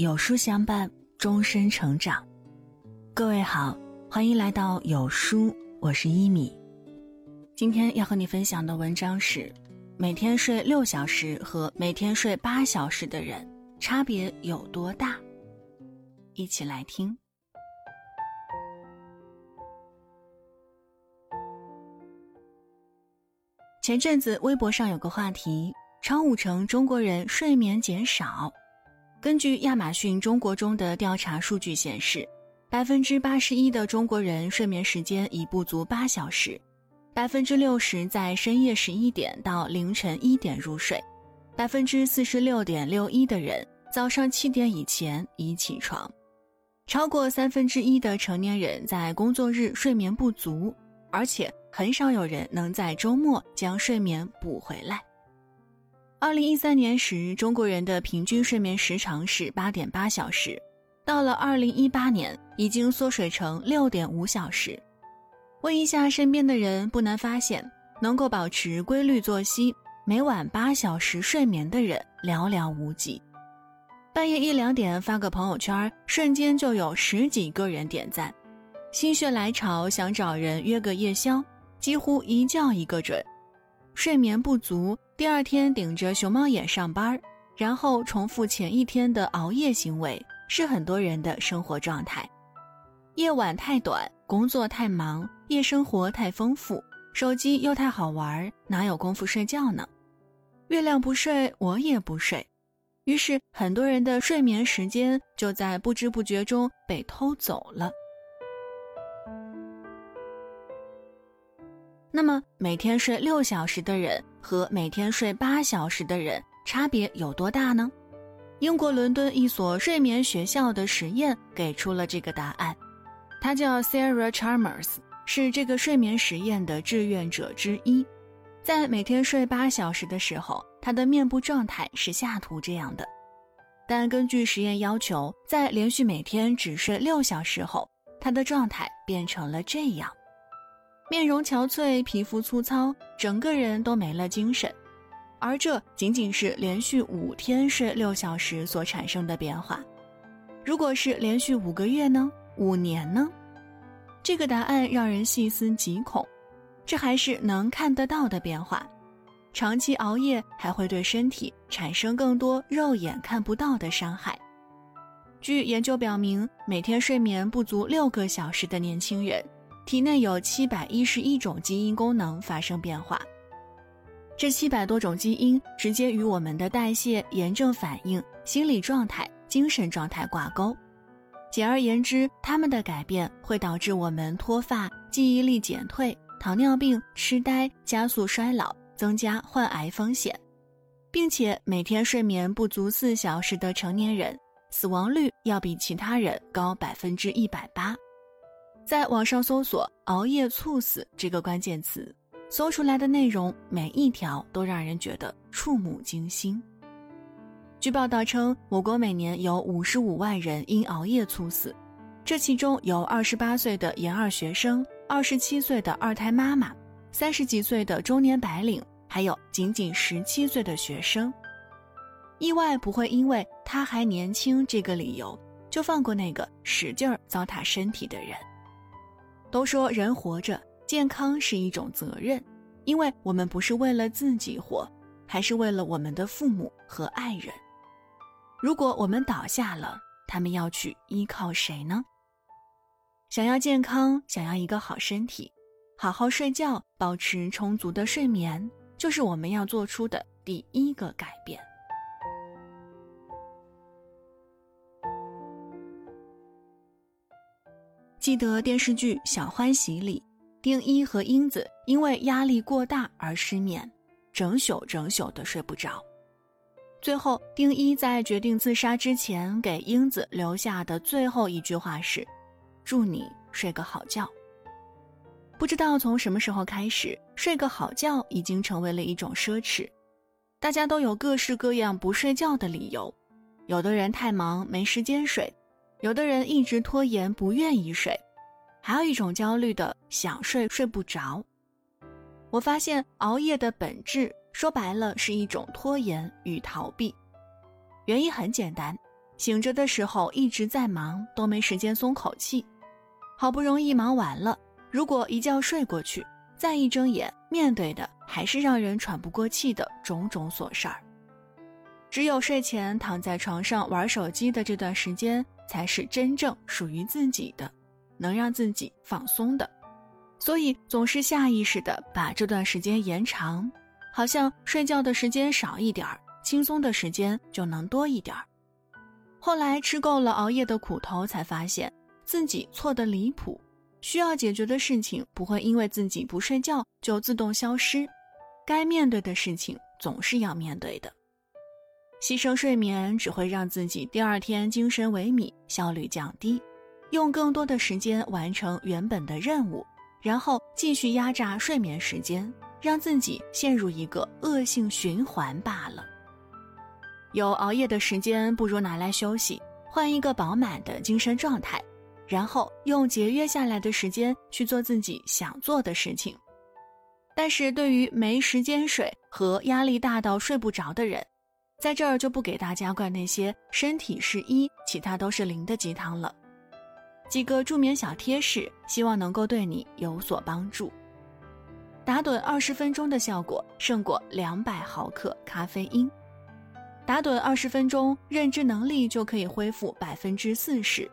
有书相伴，终身成长。各位好，欢迎来到有书，我是一米。今天要和你分享的文章是：每天睡六小时和每天睡八小时的人差别有多大？一起来听。前阵子微博上有个话题：超五成中国人睡眠减少。根据亚马逊中国中的调查数据显示，百分之八十一的中国人睡眠时间已不足八小时，百分之六十在深夜十一点到凌晨一点入睡，百分之四十六点六一的人早上七点以前已起床，超过三分之一的成年人在工作日睡眠不足，而且很少有人能在周末将睡眠补回来。二零一三年时，中国人的平均睡眠时长是八点八小时，到了二零一八年，已经缩水成六点五小时。问一下身边的人，不难发现，能够保持规律作息、每晚八小时睡眠的人寥寥无几。半夜一两点发个朋友圈，瞬间就有十几个人点赞。心血来潮想找人约个夜宵，几乎一觉一个准。睡眠不足。第二天顶着熊猫眼上班，然后重复前一天的熬夜行为，是很多人的生活状态。夜晚太短，工作太忙，夜生活太丰富，手机又太好玩，哪有功夫睡觉呢？月亮不睡，我也不睡，于是很多人的睡眠时间就在不知不觉中被偷走了。那么，每天睡六小时的人和每天睡八小时的人差别有多大呢？英国伦敦一所睡眠学校的实验给出了这个答案。他叫 Sarah Chalmers，是这个睡眠实验的志愿者之一。在每天睡八小时的时候，他的面部状态是下图这样的。但根据实验要求，在连续每天只睡六小时后，他的状态变成了这样。面容憔悴，皮肤粗糙，整个人都没了精神，而这仅仅是连续五天睡六小时所产生的变化。如果是连续五个月呢？五年呢？这个答案让人细思极恐。这还是能看得到的变化。长期熬夜还会对身体产生更多肉眼看不到的伤害。据研究表明，每天睡眠不足六个小时的年轻人。体内有七百一十一种基因功能发生变化，这七百多种基因直接与我们的代谢、炎症反应、心理状态、精神状态挂钩。简而言之，它们的改变会导致我们脱发、记忆力减退、糖尿病、痴呆、加速衰老、增加患癌风险，并且每天睡眠不足四小时的成年人，死亡率要比其他人高百分之一百八。在网上搜索“熬夜猝死”这个关键词，搜出来的内容每一条都让人觉得触目惊心。据报道称，我国每年有五十五万人因熬夜猝死，这其中有二十八岁的研二学生、二十七岁的二胎妈妈、三十几岁的中年白领，还有仅仅十七岁的学生。意外不会因为他还年轻这个理由就放过那个使劲儿糟蹋身体的人。都说人活着健康是一种责任，因为我们不是为了自己活，还是为了我们的父母和爱人。如果我们倒下了，他们要去依靠谁呢？想要健康，想要一个好身体，好好睡觉，保持充足的睡眠，就是我们要做出的第一个改变。记得电视剧《小欢喜》里，丁一和英子因为压力过大而失眠，整宿整宿的睡不着。最后，丁一在决定自杀之前，给英子留下的最后一句话是：“祝你睡个好觉。”不知道从什么时候开始，睡个好觉已经成为了一种奢侈，大家都有各式各样不睡觉的理由。有的人太忙没时间睡。有的人一直拖延，不愿意睡；还有一种焦虑的，想睡睡不着。我发现熬夜的本质，说白了是一种拖延与逃避。原因很简单，醒着的时候一直在忙，都没时间松口气。好不容易忙完了，如果一觉睡过去，再一睁眼，面对的还是让人喘不过气的种种琐事儿。只有睡前躺在床上玩手机的这段时间，才是真正属于自己的，能让自己放松的。所以总是下意识的把这段时间延长，好像睡觉的时间少一点儿，轻松的时间就能多一点儿。后来吃够了熬夜的苦头，才发现自己错的离谱。需要解决的事情不会因为自己不睡觉就自动消失，该面对的事情总是要面对的。牺牲睡眠只会让自己第二天精神萎靡，效率降低，用更多的时间完成原本的任务，然后继续压榨睡眠时间，让自己陷入一个恶性循环罢了。有熬夜的时间，不如拿来休息，换一个饱满的精神状态，然后用节约下来的时间去做自己想做的事情。但是对于没时间睡和压力大到睡不着的人，在这儿就不给大家灌那些身体是一，其他都是零的鸡汤了。几个助眠小贴士，希望能够对你有所帮助。打盹二十分钟的效果胜过两百毫克咖啡因。打盹二十分钟，认知能力就可以恢复百分之四十。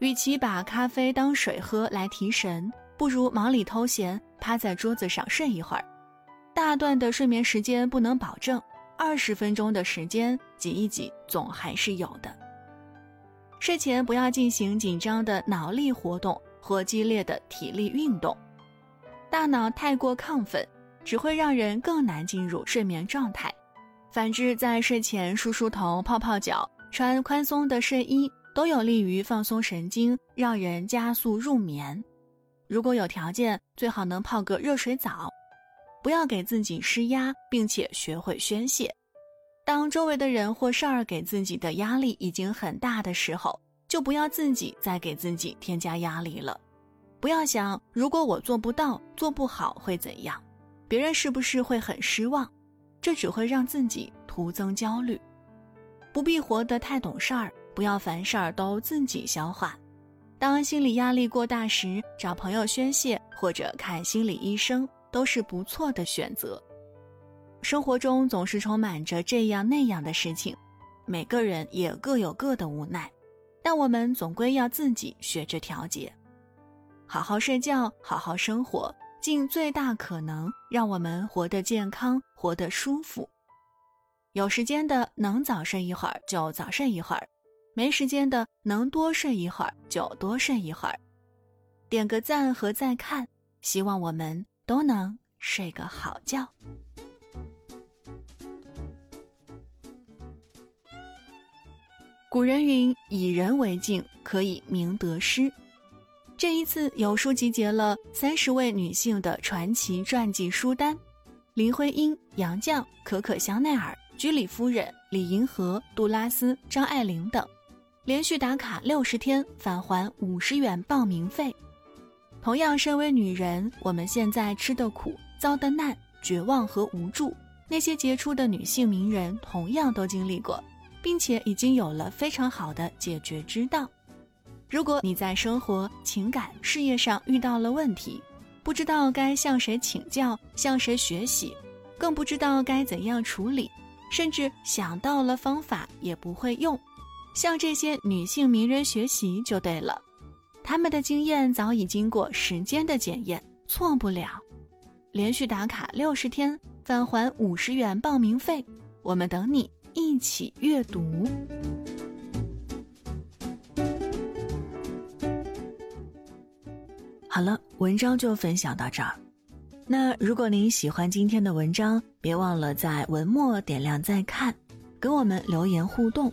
与其把咖啡当水喝来提神，不如忙里偷闲，趴在桌子上睡一会儿。大段的睡眠时间不能保证，二十分钟的时间挤一挤，总还是有的。睡前不要进行紧张的脑力活动或激烈的体力运动，大脑太过亢奋，只会让人更难进入睡眠状态。反之，在睡前梳梳头、泡泡脚、穿宽松的睡衣，都有利于放松神经，让人加速入眠。如果有条件，最好能泡个热水澡。不要给自己施压，并且学会宣泄。当周围的人或事儿给自己的压力已经很大的时候，就不要自己再给自己添加压力了。不要想，如果我做不到、做不好会怎样，别人是不是会很失望？这只会让自己徒增焦虑，不必活得太懂事儿，不要凡事儿都自己消化。当心理压力过大时，找朋友宣泄或者看心理医生都是不错的选择。生活中总是充满着这样那样的事情，每个人也各有各的无奈，但我们总归要自己学着调节，好好睡觉，好好生活。尽最大可能让我们活得健康，活得舒服。有时间的能早睡一会儿就早睡一会儿，没时间的能多睡一会儿就多睡一会儿。点个赞和再看，希望我们都能睡个好觉。古人云：“以人为镜，可以明得失。”这一次有书集结了三十位女性的传奇传记书单，林徽因、杨绛、可可香奈儿、居里夫人、李银河、杜拉斯、张爱玲等，连续打卡六十天，返还五十元报名费。同样，身为女人，我们现在吃的苦、遭的难、绝望和无助，那些杰出的女性名人同样都经历过，并且已经有了非常好的解决之道。如果你在生活、情感、事业上遇到了问题，不知道该向谁请教、向谁学习，更不知道该怎样处理，甚至想到了方法也不会用，向这些女性名人学习就对了。他们的经验早已经过时间的检验，错不了。连续打卡六十天，返还五十元报名费，我们等你一起阅读。好了，文章就分享到这儿。那如果您喜欢今天的文章，别忘了在文末点亮再看，跟我们留言互动，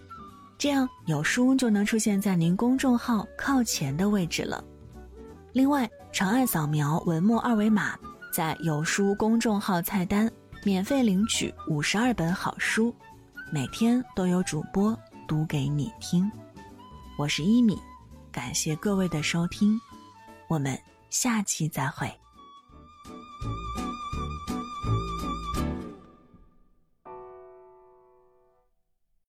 这样有书就能出现在您公众号靠前的位置了。另外，长按扫描文末二维码，在有书公众号菜单免费领取五十二本好书，每天都有主播读给你听。我是一米，感谢各位的收听，我们。下期再会。